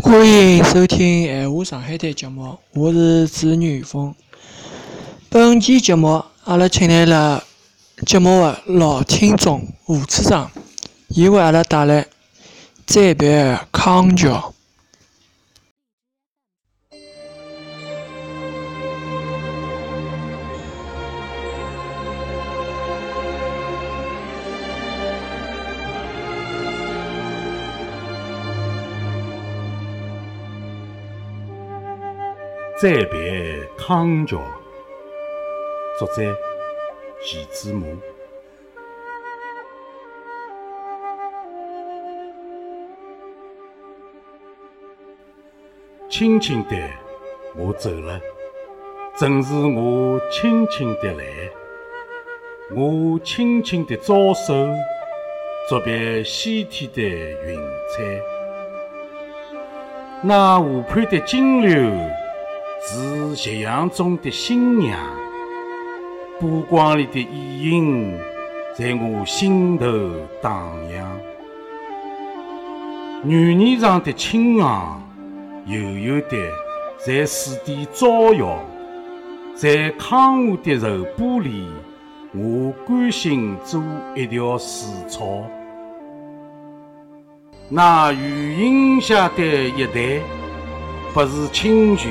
欢迎收听《闲话上海滩》节目，我是主持人峰。本期节目，阿拉请来了节目的老听众吴处长，伊为阿拉带来再别康桥。再别康桥，作者钱子模。轻轻地，我走了，正是我轻轻地来。我轻轻地招手，作别西天的云彩。那湖畔的金柳。是夕阳中的新娘，波光里的意影在我心头荡漾。女儿上的青昂，悠悠地在水底招摇，在康河的柔波里，我甘心做一条水草。那余荫下的一潭，不是清泉。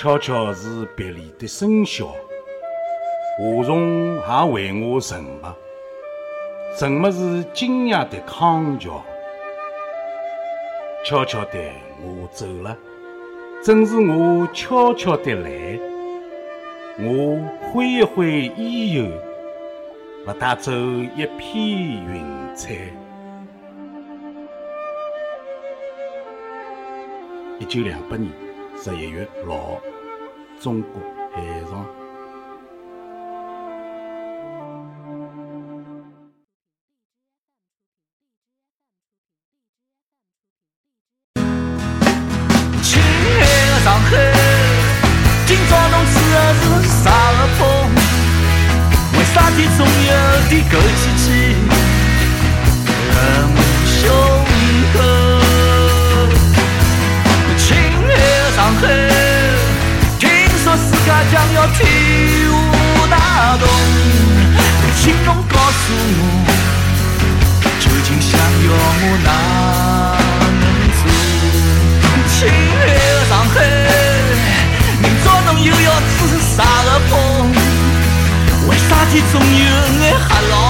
悄悄是别离的笙箫，华虫也为我沉默，沉默是今夜的康桥。悄悄地我走了，正是我悄悄地来。我挥一挥衣袖，不带走一片云彩。一九两八年。十一月六号，中国海上。亲爱的上海，今朝侬吃的是啥个风？为啥体总有点枸杞为啥体总有眼黑牢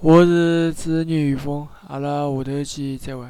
我是主持人于峰，阿拉下头见，再会。